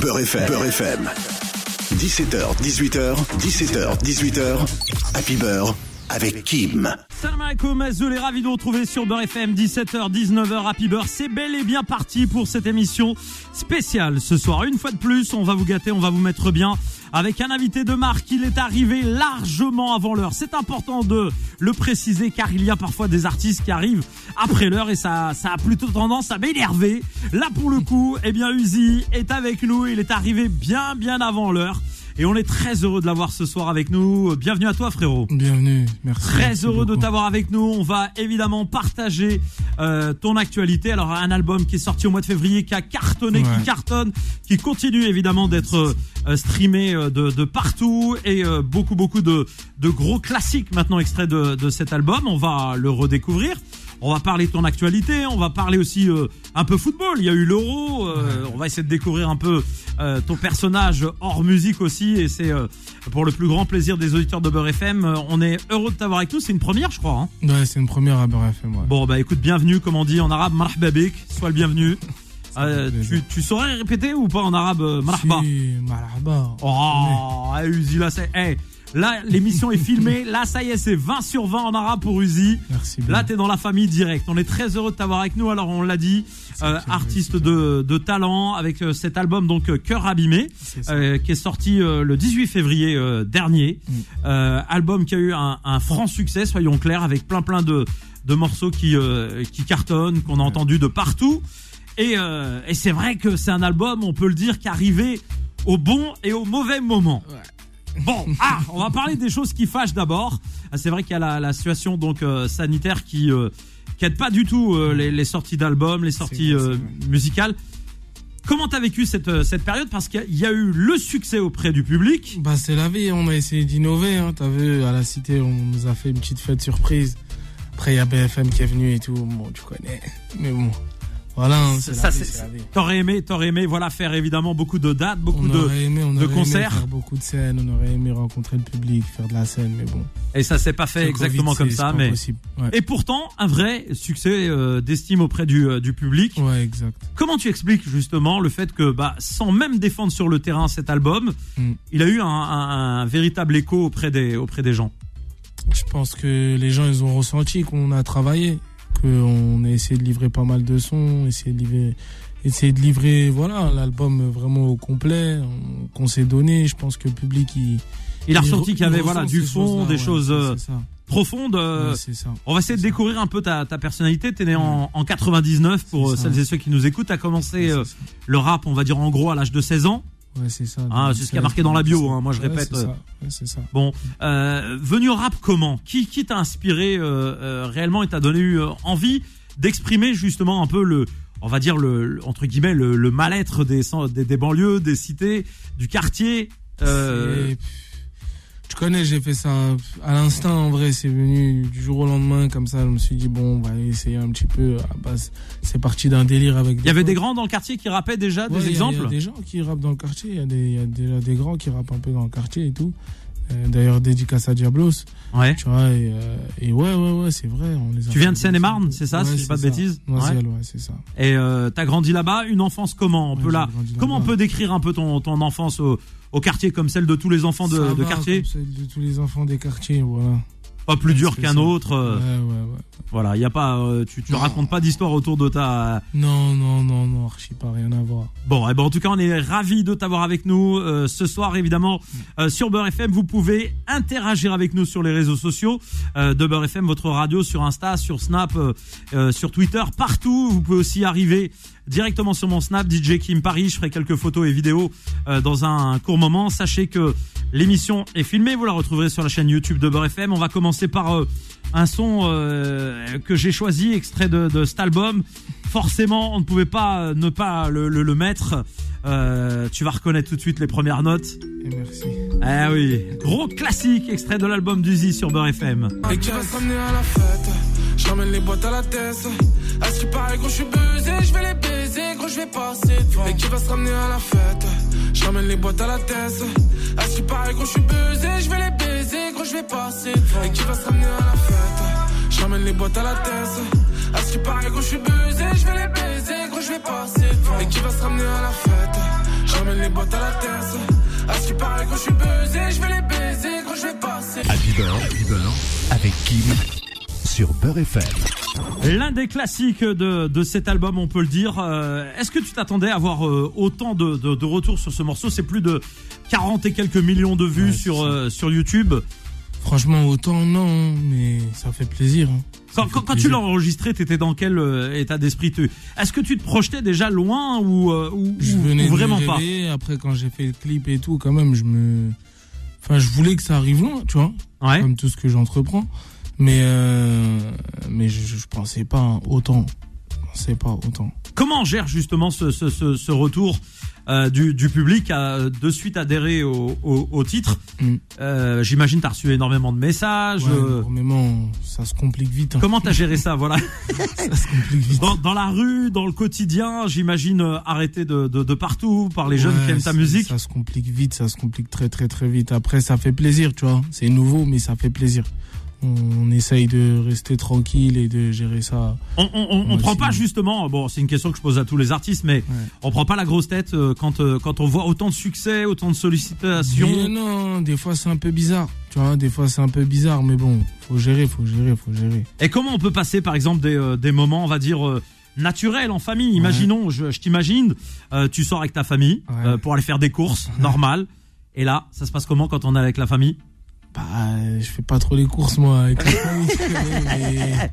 Beurre FM. FM. 17h, 18h, 17h, 18h. Happy Beurre avec Kim. Salam alaikum, Azoul ravi de vous retrouver sur Beurre FM, 17h, 19h, Happy Beurre. C'est bel et bien parti pour cette émission spéciale ce soir. Une fois de plus, on va vous gâter, on va vous mettre bien avec un invité de marque. Il est arrivé largement avant l'heure. C'est important de le préciser car il y a parfois des artistes qui arrivent après l'heure et ça, a plutôt tendance à m'énerver. Là, pour le coup, eh bien, Uzi est avec nous. Il est arrivé bien, bien avant l'heure. Et on est très heureux de l'avoir ce soir avec nous. Bienvenue à toi frérot. Bienvenue, merci. Très merci heureux de t'avoir avec nous. On va évidemment partager euh, ton actualité. Alors un album qui est sorti au mois de février, qui a cartonné, Ouais. qui cartonne, qui continue évidemment d'être euh, streamé euh, de, de partout et euh, beaucoup beaucoup de, de gros classiques maintenant extraits de, de cet album. On va le redécouvrir. On va parler de ton actualité, on va parler aussi euh, un peu football. Il y a eu l'Euro, euh, on va essayer de découvrir un peu euh, ton personnage hors musique aussi, et c'est pour le plus grand plaisir des auditeurs de Beurre FM. On est heureux de t'avoir avec nous, c'est une première, je crois. hein. Ouais, c'est une première à Beurre FM, ouais. Bon, bah écoute, bienvenue, comme on dit en arabe, marhaba bik, sois le bienvenu. Euh, tu, saurais répéter ou pas en arabe euh, marhaba Si, marhaba. Oh, ah, Uzi, là, c'est, hey, là, l'émission est filmée. Là, ça y est, c'est 20 sur 20 en arabe pour Uzi. Merci. Là, t'es dans la famille directe. On est très heureux de t'avoir avec nous. Alors, on l'a dit, euh, artiste de, de talent avec euh, cet album donc euh, Cœur abîmé, euh, qui est sorti euh, le 18 février euh, dernier. Mm. Euh, album qui a eu un, un franc succès, soyons clairs, avec plein plein de, de morceaux qui euh, qui cartonnent, qu'on a entendu de partout. Et, euh, et c'est vrai que c'est un album, on peut le dire, qui arrivé au bon et au mauvais moment. Bon, ah, on va parler des choses qui fâchent d'abord. Ah, C'est vrai qu'il y a la, la situation donc euh, sanitaire qui euh, qui aide pas du tout euh, les, les sorties d'albums, les sorties vrai, euh, musicales. Comment t'as vécu cette cette période? Parce qu'il y a eu le succès auprès du public. Bah, c'est la vie, on a essayé d'innover, hein. T'as vu, à la cité, on nous a fait une petite fête surprise. Après, il y a BFM qui est venu et tout. Bon, tu connais. Mais bon. Voilà, hein, Ça. T'aurais aimé, t'aurais aimé, voilà, faire évidemment beaucoup de dates, beaucoup On de aimé, on de aurait aimé concerts. faire beaucoup de scènes, on aurait aimé rencontrer le public, faire de la scène, mais bon. et ça s'est pas fait exactement Covid, comme ça, mais. Ouais. et pourtant un vrai succès euh, d'estime auprès du euh, du public. Ouais, exact. Comment tu expliques justement le fait que, bah, sans même défendre sur le terrain cet album, Mm. il a eu un, un- un véritable écho auprès des, auprès des gens? Je pense que les gens, ils ont ressenti qu'on a travaillé, qu'on a essayé de livrer pas mal de sons, essayé de livrer, essayer de livrer, voilà, l'album vraiment au complet, on- qu'on s'est donné. Je pense que le public, il. Il a ressenti re- qu'il y avait il voilà du fond, des ouais, choses euh, profondes. euh, Ouais, c'est ça. on va essayer de découvrir un peu ta, ta personnalité. T'es né en, en 99 pour euh, ça. celles et ceux qui nous écoutent. T'as commencé le rap, on va dire en gros à l'âge de 16 ans. Ouais, c'est ça. Ah, c'est ce qui a marqué dans la bio, hein, moi, je Ouais, répète, c'est euh, ça. Ouais, c'est ça. Bon, euh, venu au rap comment? Qui, qui t'a inspiré euh, euh, réellement et t'a donné eu, euh, envie d'exprimer justement un peu le, on va dire le, entre guillemets le, le mal-être des, des des banlieues, des cités, du quartier. Euh, Tu connais, j'ai fait ça à l'instinct, en vrai, c'est venu du jour au lendemain, comme ça, je me suis dit, bon, on va essayer un petit peu, à base, c'est parti d'un délire avec Il y avait potes. des grands dans le quartier qui rappaient déjà Ouais, des y exemples. Il y a des gens qui rappent dans le quartier, il y, a des- il y a déjà des grands qui rappent un peu dans le quartier et tout. Euh, D'ailleurs, dédicace à Diablos, Ouais. tu vois, et, euh, et ouais, ouais, ouais, c'est vrai. On les a Tu viens de Seine-et-Marne, c'est ça, si je dis pas de ça. bêtises ouais, c'est ça. Et euh, t'as grandi là-bas, une enfance comment? On Ouais, peut là, comment on peut décrire un peu ton, ton enfance au, au quartier comme celle de tous les enfants de, Ça de va, quartier? comme celle de tous les enfants des quartiers, voilà. Pas plus dur qu'un autre. euh, Ouais, ouais, ouais. Voilà, il y a pas, euh, tu, tu Non. racontes pas d'histoire autour de ta. Non, non, non, non, archi pas, rien à voir. Bon, eh ben en tout cas, on est ravis de t'avoir avec nous euh, ce soir. Évidemment, euh, sur Beurre FM, vous pouvez interagir avec nous sur les réseaux sociaux euh, de Beurre FM, votre radio, sur Insta, sur Snap, euh, sur Twitter, partout. Vous pouvez aussi arriver directement sur mon Snap, DJ Kim Paris. Je ferai quelques photos et vidéos euh, dans un court moment. Sachez que l'émission est filmée. Vous la retrouverez sur la chaîne YouTube de Beurre FM. On va commencer par euh, un son euh, que j'ai choisi, extrait de, de cet album. Forcément, on ne pouvait pas ne pas le, le- le mettre. Euh, tu vas reconnaître tout de suite les premières notes. Et merci. Eh oui, gros classique, extrait de l'album d'Uzi sur Beurre FM. Et qui va se ramener à la fête? Je ramène les boîtes à la tête À ce qui paraît gros je suis buzzé Je vais les baiser gros je vais passer devant. Et qui va se ramener à la fête? Je ramène les boîtes à la tête À ce qui paraît gros je suis buzzé? Je vais les baiser gros je vais passer devant. Et qui va se ramener à la fête? Je ramène les boîtes à la tête À ce qui paraît gros je suis buzzé? Je vais les baiser gros je vais passer devant. Et qui va se ramener à la fête? Je ramène les boîtes à la tête. À ce qui paraît, gros, je suis buzzé, je vais les baiser, gros, je vais passer. Happy Beurre, Happy avec Kim sur Beurre FM. L'un des classiques de, de cet album, on peut le dire. Euh, Est-ce que tu t'attendais à avoir euh, autant de, de, de retours sur ce morceau? C'est plus de 40 et quelques millions de vues Ouais, sur, euh, sur YouTube. Franchement, autant non, mais ça fait plaisir. hein. Ça Quand, fait quand, quand tu l'as enregistré, t'étais dans quel euh, état d'esprit? Tu- Est-ce que tu te projetais déjà loin ou, euh, ou, je venais ou vraiment de pas Après, quand j'ai fait le clip et tout, quand même, je me. Enfin, je voulais que ça arrive loin, tu vois, Ouais. comme tout ce que j'entreprends. Mais, euh, mais je, je pensais pas autant. Je pensais pas autant. Comment on gère justement ce, ce, ce, ce retour euh, du, du public à de suite adhérer au, au, au titre? Mm. euh, J'imagine t'as reçu énormément de messages. Ouais, euh, énormément, ça se complique vite. hein. comment t'as géré ça Voilà. Ça se complique vite. Dans, dans la rue, dans le quotidien, j'imagine arrêté de, de, de partout par les jeunes qui aiment ta musique. Ça se complique vite, ça se complique très très très vite. Après, ça fait plaisir, tu vois. C'est nouveau, mais ça fait plaisir. On, essaye de rester tranquille et de gérer ça. On, on, on, on Ouais, prend pas justement. Bon, c'est une question que je pose à tous les artistes, mais Ouais. on prend pas la grosse tête euh, quand euh, quand on voit autant de succès, autant de Mais sollicitations. non, des fois c'est un peu bizarre. Tu vois, des fois c'est un peu bizarre, mais bon, faut gérer, faut gérer, faut gérer. Et comment on peut passer, par exemple, des, euh, des moments, on va dire, naturels en famille? Imaginons, je, je t'imagine, euh, tu sors avec ta famille Ouais. euh, pour aller faire des courses, normal. Et là, ça se passe comment quand on est avec la famille? Bah, je fais pas trop les courses moi avec la famille, mais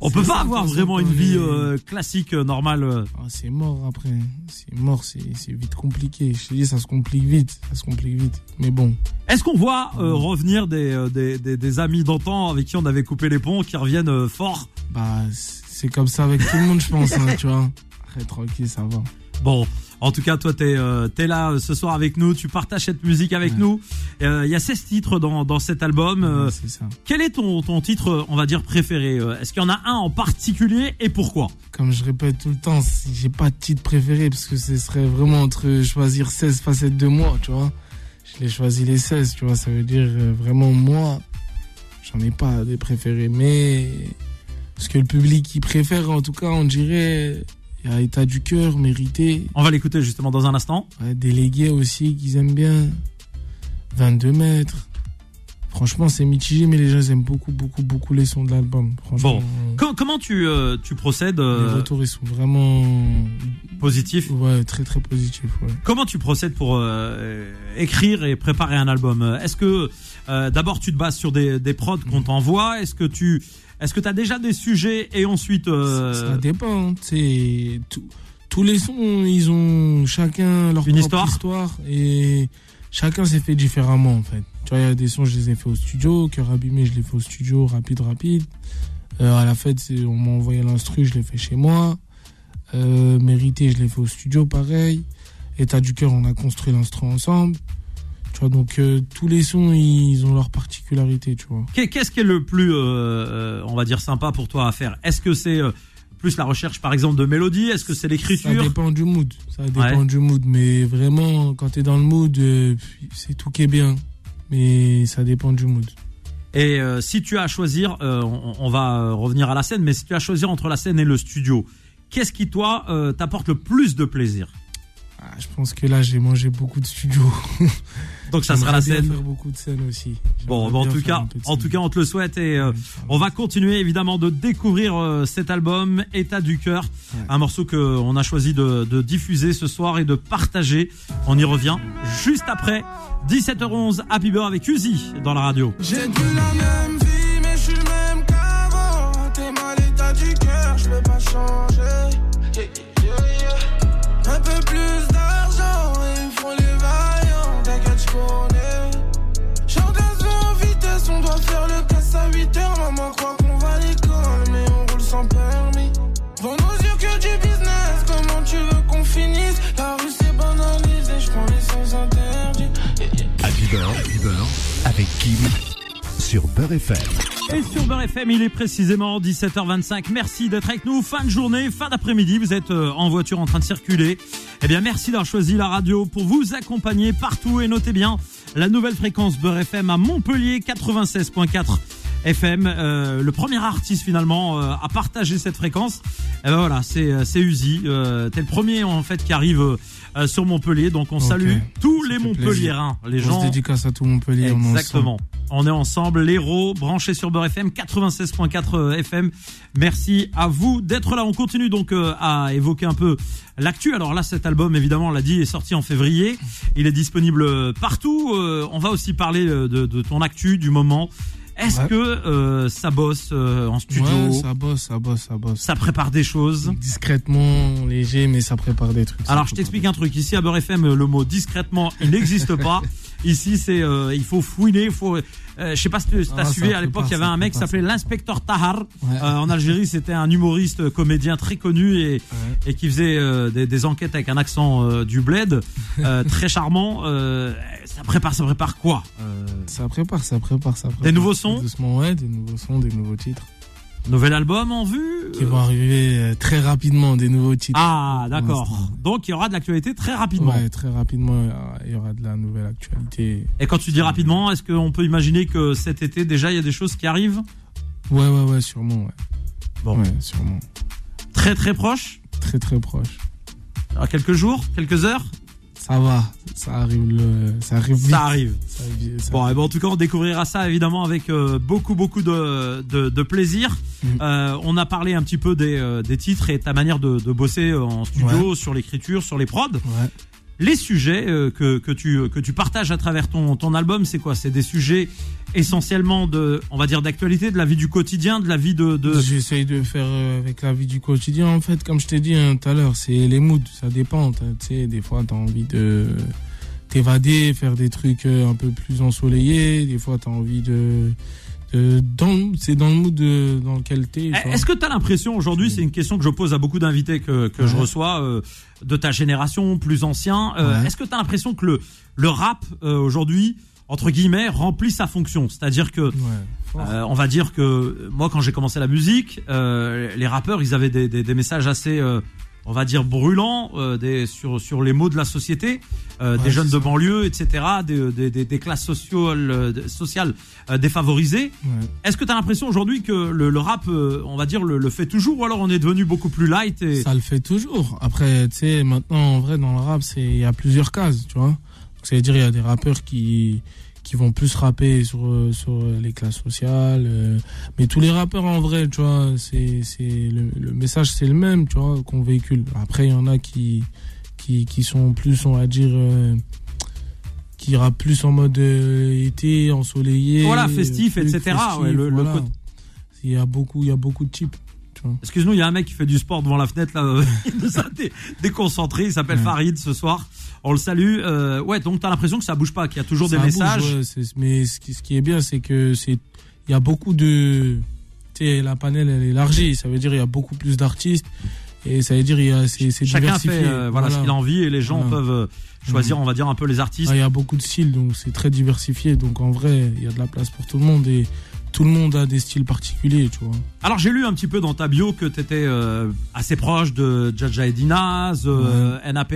On peut pas avoir vraiment une vie euh, classique, euh, normale. euh. ah, c'est mort après. C'est mort, c'est c'est vite compliqué. Je te dis, ça se complique vite, ça se complique vite. Mais bon, Est-ce qu'on voit euh, revenir des, euh, des, des, des amis d'antan avec qui on avait coupé les ponts qui reviennent euh, forts bah c'est comme ça avec tout le monde, je pense, hein, tu vois. Après, tranquille, ça va. Bon, en tout cas, toi, t'es euh, t'es là euh, ce soir avec nous, tu partages cette musique avec Ouais. nous. Euh, Il y a 16 titres dans, dans cet album. euh, Ouais, c'est ça. quel est ton, ton titre, euh, on va dire, préféré euh, Est-ce qu'il y en a un en particulier et pourquoi? Comme je répète tout le temps, si j'ai pas de titre préféré parce que ce serait vraiment entre choisir 16 facettes de moi, tu vois. Je l'ai choisi les 16, tu vois, ça veut dire euh, vraiment moi, j'en ai pas des préférés, mais ce que le public il préfère, en tout cas, on dirait, y a état du cœur, mérité, On va l'écouter justement dans un instant. ouais, délégué aussi qu'ils aiment bien, 22 mètres. Franchement, c'est mitigé, mais les gens aiment beaucoup, beaucoup, beaucoup les sons de l'album. Franchement, Com- comment tu, euh, tu procèdes les euh, retours ils sont vraiment, positif ouais, très très positifs. Ouais. Comment tu procèdes pour euh, écrire et préparer un album? Est-ce que euh, d'abord tu te bases sur des, des prods qu'on t'envoie? Est-ce que tu est-ce que tu as déjà des sujets et ensuite euh, Ça, ça dépend. C'est tous les sons, ils ont chacun leur Une propre histoire. histoire et chacun s'est fait différemment en fait. Tu vois, il y a des sons, je les ai fait au studio. Cœur abîmé, je l'ai fait au studio, rapide, rapide. Euh, à la fête, on m'a envoyé l'instru, je l'ai fait chez moi. Euh, mérité, je l'ai fait au studio, pareil. État du cœur, on a construit l'instru ensemble. Tu vois, donc euh, tous les sons, ils ont leur particularité, tu vois. qu'est- qu'est-ce qui est le plus euh, euh, on va dire sympa pour toi à faire? Est-ce que c'est euh, plus la recherche par exemple de mélodie Est-ce que c'est Ça l'écriture dépend du mood. Ça dépend Ouais. du mood. Mais vraiment, quand t'es dans le mood, c'est tout qui est bien. Mais ça dépend du mood. Et si tu as à choisir, on, on va revenir à la scène, mais si tu as à choisir entre la scène et le studio, qu'est-ce qui toi t'apporte le plus de plaisir? Ah, je pense que là, j'ai mangé beaucoup de studios. Donc ça sera la scène. faire beaucoup de scènes aussi. Bon, bah, en tout cas, en tout cas, on te le souhaite et euh, on va continuer évidemment de découvrir euh, cet album État du cœur, Ouais. un morceau que on a choisi de, de diffuser ce soir et de partager. On y revient juste après 17h11 Happy Birthday avec Uzi dans la radio. J'ai la même vie, mais je suis le même qu'avant. T'es mal état du cœur, je veux pas changer. Yeah, yeah, yeah. Un peu plus à 8 heures. Maman croit qu'on va à l'école, mais on roule sans permis. Dans nos yeux que du business, comment tu veux qu'on finisse? La rue c'est banalisé, je prends les sens interdits. Beurre, Happy Beurre, avec Kim sur Beurre FM. Et sur Beurre FM, il est précisément 17h25. Merci d'être avec nous. Fin de journée, fin d'après-midi. Vous êtes euh, en voiture en train de circuler. Eh bien, merci d'avoir choisi la radio pour vous accompagner partout. Et notez bien la nouvelle fréquence Beurre FM à Montpellier 96.4 FM, euh, le premier artiste finalement euh, à partager cette fréquence. Et ben voilà, c'est euh, c'est Uzi. Euh, T'es le premier en fait qui arrive euh, sur Montpellier, donc on salue tous Ça les Montpelliérains, les On se dédicace à tout Montpellier. on est ensemble. Exactement. On est ensemble, l'héros, branché sur Beurre FM, 96.4 FM. Merci à vous d'être là. On continue donc euh, à évoquer un peu l'actu. Alors là, cet album, évidemment, on l'a dit, est sorti en février. Il est disponible partout. Euh, on va aussi parler de, de ton actu du moment. Est-ce Ouais. que euh, ça bosse euh, en studio Ouais, ça... ça bosse, ça bosse, ça bosse. prépare des choses Discrètement, léger, mais ça prépare des trucs. ça Alors je t'explique un truc. Ici à Beurre FM, le mot discrètement, il n'existe pas. Ici, c'est euh, il faut fouiner, il faut. Euh, je sais pas si tu Ah, as ça suivi à l'époque, il y avait un mec qui s'appelait l'inspecteur Tahar. Ouais. Euh, en Algérie, c'était un humoriste, comédien très connu et, Ouais. et qui faisait euh, des, des enquêtes avec un accent du bled, très charmant. Ça prépare, ça prépare quoi? Ça prépare, ça prépare, ça prépare. Des nouveaux sons? Doucement, ouais, des nouveaux sons, des nouveaux titres. Nouvel album en vue Qui vont arriver euh, très rapidement, des nouveaux titres. Ah, d'accord. Donc il y aura de l'actualité très rapidement. Ouais, très rapidement, il y aura- de la nouvelle actualité. Et quand tu dis rapidement, est-ce qu'on peut imaginer que cet été déjà il y a des choses qui arrivent? Ouais, ouais, ouais, sûrement, ouais. Bon. Ouais, sûrement. Très très proche? Très, très proche. À quelques jours, quelques heures? Ça va, ça arrive, le, ça arrive vite. Ça arrive. Ça arrive- ça Bon, et ben, en tout cas, on découvrira ça évidemment avec euh, beaucoup, beaucoup de, de, de plaisir. Mm. Euh, on a parlé un petit peu des, euh, des titres et ta manière de, de bosser euh, en studio, sur l'écriture, sur les prods. Ouais. Les sujets euh, que, que, tu, que tu partages à travers ton, ton album, c'est quoi? C'est des sujets essentiellement de, on va dire, d'actualité, de la vie du quotidien, de la vie de. de... J'essaye de faire euh, avec la vie du quotidien. En fait, comme je t'ai dit hein, tout à l'heure, c'est les moods, ça dépend. t'as- Tu sais, des fois, tu as envie de t'évader, faire des trucs euh, un peu plus ensoleillés. Des fois, tu as envie de. Dans, c'est dans le mood de- dans lequel tu es. Eh, Est-ce que tu as l'impression aujourd'hui, c'est une question que je pose à beaucoup d'invités que, que je reçois euh, de ta génération, plus ancien, euh, Ouais. est-ce que tu as l'impression que le, le rap euh, aujourd'hui, entre guillemets, remplit sa fonction? C'est-à-dire que, Ouais, euh, on va dire que euh, moi quand j'ai commencé la musique, euh, les rappeurs, ils avaient des, des, des messages assez... on va dire brûlants euh, des, sur, sur les maux de la société, euh, Ouais, des jeunes de banlieue, etc., des, des, des, des classes sociales, euh, sociales euh, défavorisées. Ouais. Est-ce que tu as l'impression aujourd'hui que le, le rap, euh, on va dire, le, le fait toujours ou alors on est devenu beaucoup plus light et... Ça le fait toujours. Après, tu sais, maintenant, en vrai, dans le rap, c'est il y a plusieurs cases, tu vois. Donc, ça veut dire il y a des rappeurs qui qui vont plus rapper sur euh, sur euh, les classes sociales, euh, mais tous les rappeurs en vrai, tu vois, c'est c'est le, le message c'est le même, tu vois, qu'on véhicule. Après, il y en a qui qui qui sont plus, on va dire. euh, qui rappent plus en mode euh, été, ensoleillé. Voilà, festif, etc., ouais, le- le voilà. Il y a beaucoup, il y a beaucoup de types. Excuse-nous, il y a un mec qui fait du sport devant la fenêtre là, il nous a dé- déconcentré, il s'appelle Ouais. Farid ce soir. On le salue. Euh, ouais, donc tu as l'impression que ça bouge pas, qu'il y a toujours des bouge, messages. ouais, mais ce qui, ce qui est bien, c'est que c'est il y a beaucoup de tu sais la panel elle est élargie, ça veut dire il y a beaucoup plus d'artistes et ça veut dire il y a c'est Chacun diversifié. fait euh, voilà, ce qu'il a envie et les gens Voilà. peuvent euh, choisir, on va dire, un peu les artistes. Ah, il y a beaucoup de styles donc c'est très diversifié donc en vrai, il y a de la place pour tout le monde et tout le monde a des styles particuliers, tu vois. Alors j'ai lu un petit peu dans ta bio que tu étais assez proche de Jaja Edinaz, euh, NAPS,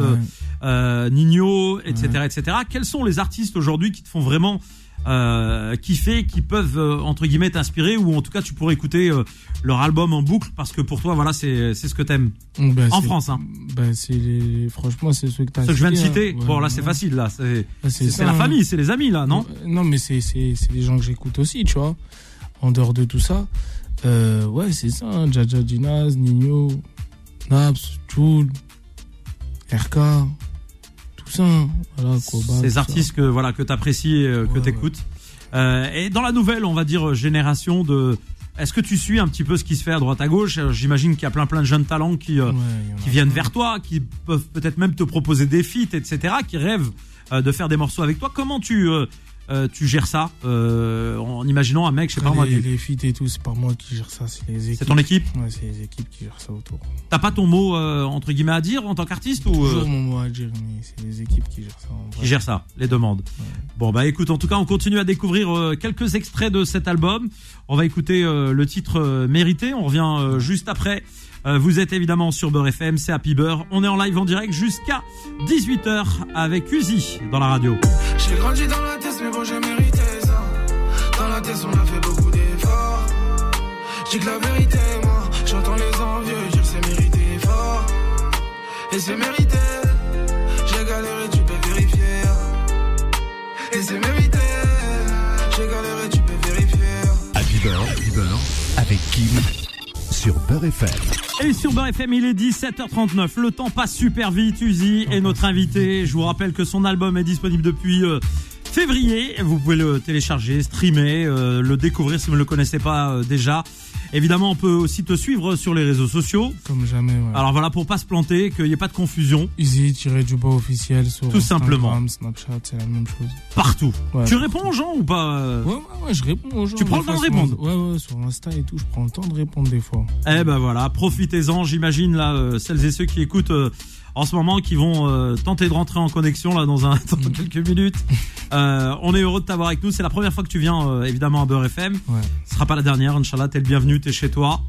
euh, Ouais. euh, Nino, etc., etc. Quels sont les artistes aujourd'hui qui te font vraiment euh, kiffer, qui peuvent euh, entre guillemets t'inspirer, ou en tout cas tu pourrais écouter euh, leur album en boucle parce que pour toi voilà c'est ce que t'aimes. Ben, En France, hein. Ben les- franchement c'est ceux que tu as Ce que je viens de cités, citer. hein. bon là c'est ouais. facile là, c'est Ben, la hein. famille, c'est les amis là, non? Euh, Non, mais c'est des gens que j'écoute aussi, tu vois. En dehors de tout ça, ouais, c'est ça. Hein, Jaja Dinaz, Nino, Naps, Tool, RK, Voilà, Koba, tout Ces artistes que voilà que t'apprécies, euh, que Ouais, t'écoutes. Euh, et dans la nouvelle, on va dire génération de. Est-ce que tu suis un petit peu ce qui se fait à droite à gauche? Euh, J'imagine qu'il y a plein plein de jeunes talents qui euh, Ouais, qui viennent vers toi, qui peuvent peut-être même te proposer des feats, etc., qui rêvent euh, de faire des morceaux avec toi. Comment tu euh, euh, tu gères ça euh, en imaginant un mec, je sais pas moi, les, du- les feats et tout, c'est pas moi qui gère ça, c'est les équipes. c'est ton équipe. Ouais, c'est les équipes qui gèrent ça autour. T'as pas ton mot euh, entre guillemets à dire en tant qu'artiste ou euh, Toujours mon mot à dire, mais c'est les équipes qui gèrent ça. en vrai. qui gère ça, les demandes. Bon bah écoute, en tout cas on continue à découvrir euh, quelques extraits de cet album. On va écouter euh, le titre euh, mérité. On revient euh, juste après. Euh, vous êtes évidemment sur Beurre FM, c'est Happy Beurre. On est en live en direct jusqu'à 18h avec Uzi dans la radio. J'ai grandi dans la tête, mais bon, j'ai mérité ça. Dans la vitesse, on a fait beaucoup d'efforts. J'ai que la vérité, moi, j'entends les envieux dire c'est mérité fort. Et c'est mérité, j'ai galéré, tu peux vérifier. Et c'est mérité, j'ai galéré, tu peux vérifier. Happy Beurre, Happy Beurre, avec Kim sur Beurre FM. Et sur Beurre FM, il est 17h39. Le temps passe super vite. Uzi est notre invité. Je vous rappelle que son album est disponible depuis euh, février. Vous pouvez le télécharger, streamer, euh, le découvrir si vous ne le connaissez pas euh, déjà. Évidemment, on peut aussi te suivre sur les réseaux sociaux. Comme jamais, ouais. Alors voilà, pour pas se planter, qu'il n'y ait pas de confusion Easy, tiré du bas officiel sur Tout Instagram, simplement. Snapchat, c'est la même chose. partout. Ouais. Tu réponds aux gens ou pas euh Ouais, ouais, ouais, je réponds aux gens. Tu prends le temps de répondre Ouais, ouais, sur Insta et tout, je prends le temps de répondre des fois. Eh ben voilà, profitez-en. J'imagine là euh, celles et ceux qui écoutent euh, en ce moment, qui vont euh, tenter de rentrer en connexion là dans un dans quelques minutes. Euh, on est heureux de t'avoir avec nous. C'est la première fois que tu viens euh, évidemment à Beurre FM. Ouais. Ce sera pas la dernière. Inch'Allah, t'es le bienvenu. T'es chez toi.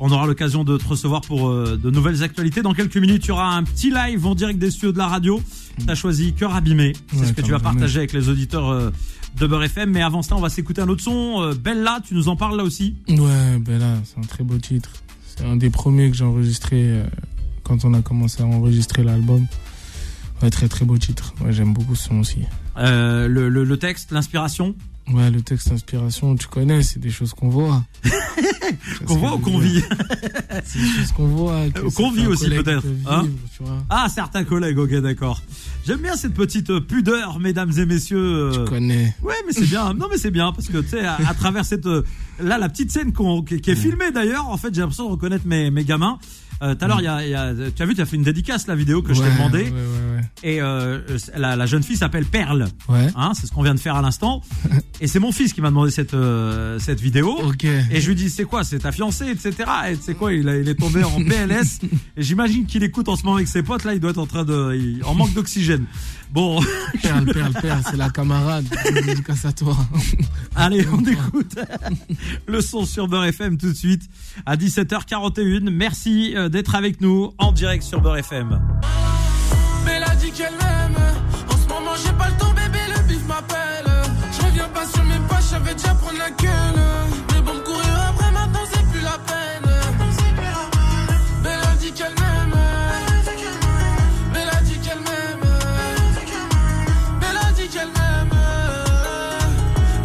On aura l'occasion de te recevoir pour de nouvelles actualités. Dans quelques minutes, il y aura un petit live en direct des studios de la radio. T'as choisi Cœur abîmé. C'est Ouais, ce que tu vas partager avec les auditeurs de Beurre FM. Mais avant ça, on va s'écouter un autre son. Bella, tu nous en parles là aussi? Ouais, là, c'est un très beau titre. C'est un des premiers que j'ai enregistré quand on a commencé à enregistrer l'album. Ouais, très très beau titre. Ouais, j'aime beaucoup ce son aussi. Euh, le, le, le texte, l'inspiration? Ouais, le texte inspiration, tu connais, c'est des choses qu'on voit. Qu'on voit ou qu'on vit C'est qu'on voit. Euh, vit aussi, peut-être, hein. Ah, certains collègues, ok, d'accord. J'aime bien cette petite euh, pudeur, mesdames et messieurs. euh, Tu connais. Ouais, mais c'est bien. Non, mais c'est bien parce que tu sais, à, à travers cette euh, là, la petite scène qui, est filmée d'ailleurs. En fait, j'ai l'impression de reconnaître mes, mes gamins. Euh, Tout à l'heure, tu as vu, tu as fait une dédicace la vidéo que je t'ai demandé. Ouais, ouais, Et euh, la, la jeune fille s'appelle Perle. ouais. Hein, c'est ce qu'on vient de faire à l'instant. Et c'est mon fils qui m'a demandé cette euh, cette vidéo. Ok. Et je lui dis, c'est quoi, c'est ta fiancée, etc. Et tu sais quoi, il, a- il est tombé en PLS. Et j'imagine qu'il écoute en ce moment avec ses potes, là, il doit être en train de, il- en manque d'oxygène. Bon, Perle, perle, perle, c'est la camarade. Dédicace à toi. allez, on écoute le son sur Beurre FM tout de suite à 17h41. Merci euh, d'être avec nous en direct sur Beurre FM. Qu'elle m'aime. En ce moment, j'ai pas le temps, bébé, le bif m'appelle. Je reviens pas sur mes pas, j'avais déjà prendre la gueule. Mais bon, courir après, maintenant, c'est plus la peine. Mais elle a dit qu'elle m'aime. Mais elle a dit qu'elle m'aime. Mais elle a dit qu'elle m'aime.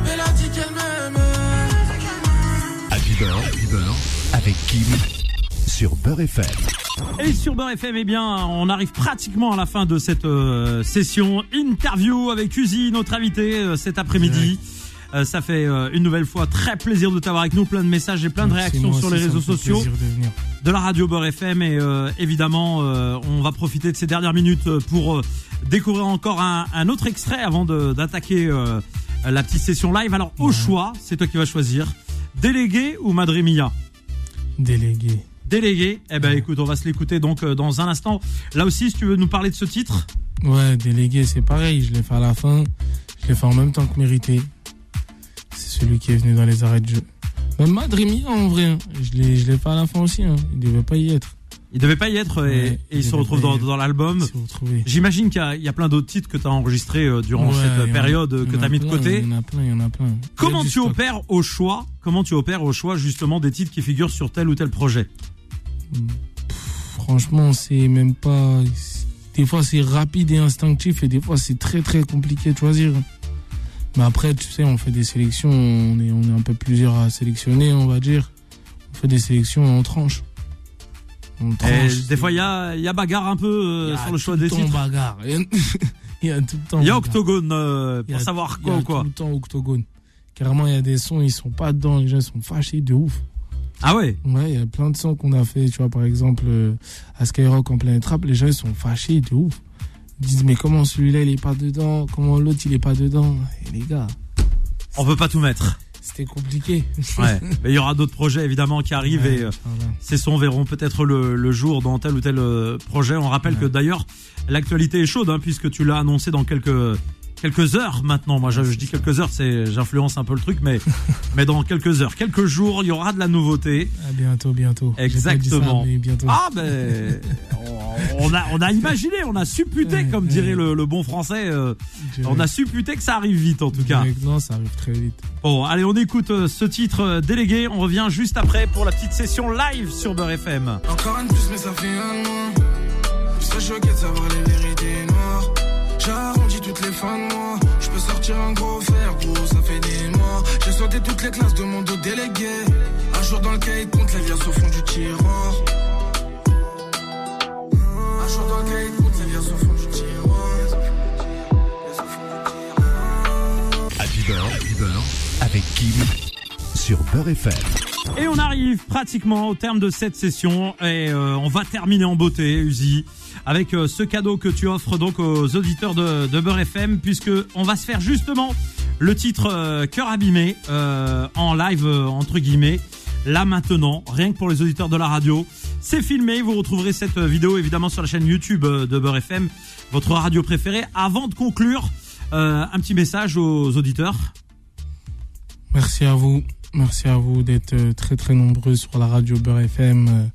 Mais elle a dit qu'elle m'aime. Happy Beurre, avec Kim sur Beurre FM. Et sur Beurre FM, eh bien, on arrive pratiquement à la fin de cette euh, session interview avec Uzi, notre invité euh, cet après-midi. Euh, ça fait une nouvelle fois très plaisir de t'avoir avec nous, plein de messages et plein de Merci, réactions moi sur aussi, les ça me réseaux fait sociaux plaisir de venir. de la radio Beurre FM et évidemment on va profiter de ces dernières minutes pour découvrir encore un, un autre extrait avant de- d'attaquer euh, la petite session live. Alors au choix, c'est toi qui vas choisir. Délégué ou Madre Mia Délégué. Délégué. Eh ben écoute, on va se l'écouter donc euh, dans un instant. Là aussi, si tu veux nous parler de ce titre. Ouais, délégué, c'est pareil. Je l'ai fait à la fin. Je l'ai fait en même temps que mérité. C'est celui qui est venu dans les arrêts de jeu. Même Madrimi, en vrai. hein. Je l'ai, je l'ai fait à la fin aussi. Hein. Il devait pas y être. Il devait pas y être et, Ouais, et il il se retrouve dans, l'album. J'imagine qu'il y, a- il y a plein d'autres titres que tu as enregistrés euh, durant Ouais, cette a- période que tu as mis de côté. Il y en a plein, il y en a plein. A Comment tu opères au choix Comment tu opères au choix justement des titres qui figurent sur tel ou tel projet? Franchement, c'est même pas. Des fois, c'est rapide et instinctif, et des fois, c'est très très compliqué de choisir. Mais après, tu sais, on fait des sélections, on est, on est un peu plusieurs à sélectionner, on va dire. On fait des sélections en tranche. On Et tranche, Des fois, il y a, il y a bagarre un peu euh, il y a sur le choix des titres. bagarre. Il y a tout le temps. Il y a. Octogone euh, Il y pour a- savoir il y quoi a ou quoi. Tout le temps octogone. Carrément, il y a des sons, ils sont pas dedans, les gens sont fâchés de ouf. Ah ouais Ouais, il y a plein de sons qu'on a fait, tu vois, par exemple, euh, à Skyrock en plein trap, les gens ils sont fâchés de ouf. Ils disent, mais comment celui-là il est pas dedans? Comment l'autre il est pas dedans? Et les gars, On peut pas tout mettre. c'était compliqué. Ouais. Mais il y aura d'autres projets évidemment qui arrivent Ouais, et euh, ces sons verront peut-être le, le jour dans tel ou tel euh, projet. On rappelle Ouais. que d'ailleurs l'actualité est chaude hein, puisque tu l'as annoncé dans quelques quelques heures maintenant. Moi, je, je dis quelques heures, c'est j'influence un peu le truc, mais mais dans quelques heures, quelques jours, il y aura de la nouveauté. À bientôt, bientôt. Ça, Exactement. bientôt. Ah ben, on, on a on a imaginé, on a supputé, Ouais, comme ouais. dirait le, le bon français. euh, on a supputé que ça arrive vite, en tout cas. Non, ça arrive très vite. Bon, allez, on écoute euh, ce titre euh, délégué. On revient juste après pour la petite session live sur Beurre FM. Encore un de plus, mais ça fait un mois. Je serais choqué de savoir les vérités toutes les fins de mois. Je peux sortir un gros fer, gros, ça fait des mois. J'ai sauté toutes les classes de mon dos délégué. Un jour dans le cahier de compte, les liasses au fond du tiroir. Un jour dans le cahier de compte, les liasses au fond du tiroir. Happy Beurre, Happy Beurre, avec Kim sur Beurre FM. Et on arrive pratiquement au terme de cette session et euh, on va terminer en beauté, Uzi, avec euh, ce cadeau que tu offres donc aux auditeurs de, de Beurre FM, puisque on va se faire justement le titre euh, Cœur abîmé euh, en live euh, entre guillemets. Là maintenant, rien que pour les auditeurs de la radio, c'est filmé. Vous retrouverez cette vidéo évidemment sur la chaîne YouTube de Beurre FM, votre radio préférée. Avant de conclure, un petit message aux auditeurs. Merci à vous. Merci à vous d'être très très nombreux sur la radio Beurre FM.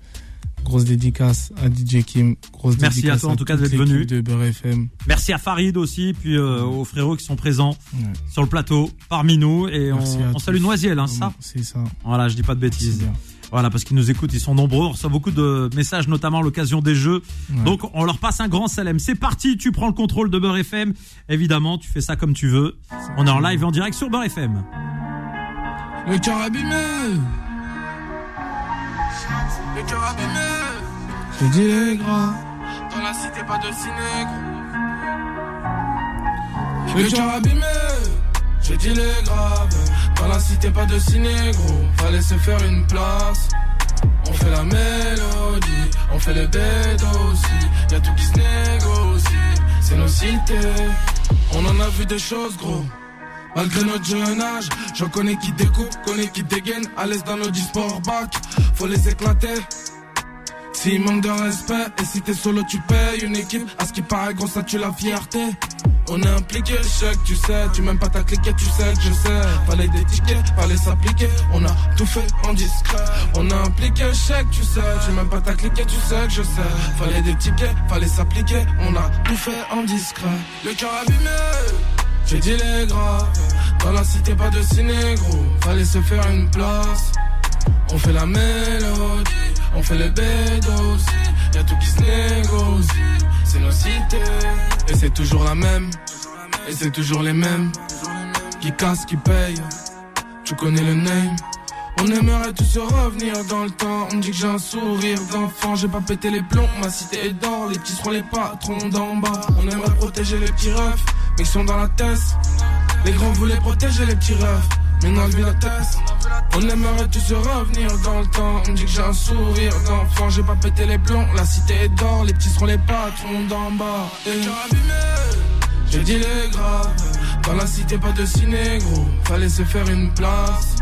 Grosse dédicace à DJ Kim. Grosse Merci dédicace à toi, en tout cas, d'être venu. de. Merci à Farid aussi, puis euh, aux frérots qui sont présents Ouais. sur le plateau parmi nous et on, Merci à on salue. Noisiel, hein, ça. C'est ça. Voilà, je dis pas de bêtises. Voilà, parce qu'ils nous écoutent, ils sont nombreux, on reçoit beaucoup de messages, notamment à l'occasion des jeux. Ouais. Donc on leur passe un grand salam. C'est parti, tu prends le contrôle de Beurre FM. Évidemment, tu fais ça comme tu veux. On est en live et en direct sur Beurre FM. Le abîmé. Le cœur abîmé. J'ai dit les gras. Dans la cité, pas de ciné, gros. Le cœur abîmé. J'ai dit les graves. Dans la cité, pas de ciné, gros. Fallait se faire une place. On fait la mélodie, on fait le bed aussi. Y'a tout qui se négocie, c'est nos cités. On en a vu des choses, gros. Malgré notre jeune âge, j'en connais qui découpe, connais qui dégaine, à l'aise dans nos sport back. Faut les éclater. S'il manque de respect, et si t'es solo, tu payes une équipe. À ce qui paraît, gros, ça tue la fierté. On est impliqué, chèque, tu sais. Tu m'aimes pas ta cliquet, tu sais que je sais. Fallait des tickets, fallait s'appliquer. On a tout fait en discret. On a impliqué, chèque, tu sais. Tu m'aimes pas ta cliquet, tu sais que je sais. Fallait des tickets, fallait s'appliquer. On a tout fait en discret. Le cœur abîmé. J'ai dit les graves, dans la cité pas de ciné fallait se faire une place. On fait la mélodie, on fait le bédo aussi, y'a tout qui se négocie, c'est nos cités. Et c'est toujours la même, et c'est toujours les mêmes, qui cassent, qui payent, tu connais le name. On aimerait tous se revenir dans le temps. On dit que j'ai un sourire d'enfant. J'ai pas pété les plombs, ma cité est d'or. Les petits seront les patrons d'en bas. On aimerait protéger les petits refs, mais ils sont dans la tête. Les grands voulaient protéger les petits refs, mais on a vu la tête. On aimerait tous se revenir dans le temps. On dit que j'ai un sourire d'enfant. J'ai pas pété les plombs, la cité est d'or. Les petits seront les patrons d'en bas. Et j'ai dit les graves. Dans la cité, pas de ciné, gros. Fallait se faire une place.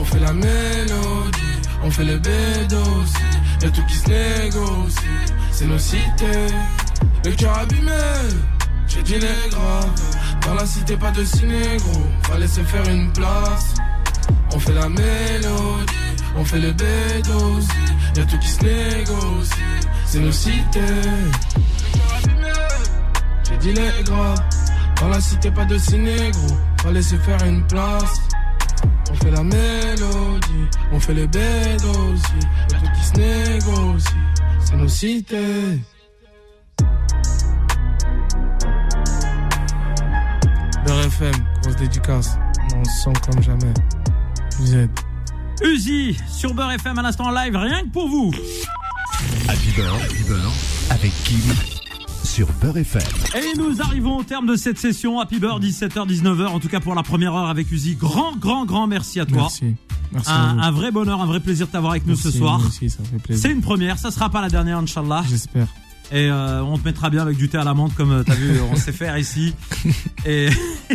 On fait la mélodie, on fait le bédo aussi. Y'a tout qui se négocie, c'est nos cités. Le cœur abîmé, j'ai dit les graves. Dans la cité, pas de ciné, gros. Fallait se faire une place. On fait la mélodie, on fait le bédo aussi. Y'a tout qui se négocie, c'est nos cités. J'ai dit les graves. Dans la cité, pas de ciné. Fallait se faire une place. On fait la mélodie, on fait le bédo aussi. Y'a tout qui se négocie, c'est nos cités. Beurre FM, grosse dédicace. On se sent comme jamais. Vous êtes. Uzi sur Beurre FM à l'instant en live, rien que pour vous. Happy Beurre, Happy Beurre, avec Kim sur Beurre FM. Et nous arrivons au terme de cette session. Happy Beurre, 17h-19h. En tout cas pour la première heure avec Uzi. Grand, grand, grand merci à toi. Merci. Merci Un, vrai bonheur, un vrai plaisir de t'avoir avec nous ce soir. moi aussi, ça fait plaisir. C'est une première, ça sera pas la dernière, Inch'Allah. J'espère. Et euh, on te mettra bien avec du thé à la menthe comme euh, t'as vu, on sait faire ici. Et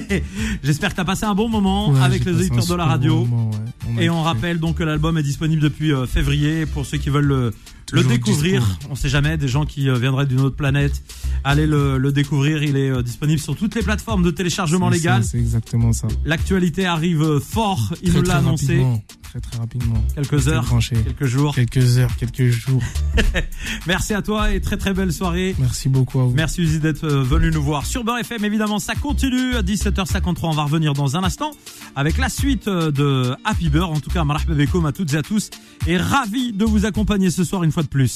j'espère que t'as passé un bon moment Ouais, avec les auditeurs de la radio. moment, ouais. On a Et on rappelle donc que l'album est disponible depuis euh, février pour ceux qui veulent le, le découvrir. On sait jamais, des gens qui euh, viendraient d'une autre planète. Allez le, le découvrir. Il est euh, disponible sur toutes les plateformes de téléchargement légal. C'est exactement ça. L'actualité arrive fort. Il Très, nous l'a annoncé. rapidement, Très très rapidement. Quelques heures, quelques jours. Quelques heures, quelques jours. Merci à toi et très très belle soirée. Merci beaucoup à vous. Merci Uzi d'être euh, venu nous voir sur Beurre FM. Évidemment, ça continue à 17h53. On va revenir dans un instant avec la suite de Happy Beurre. En tout cas, marhaba bekoum à toutes et à tous. Et ravi de vous accompagner ce soir une fois de plus.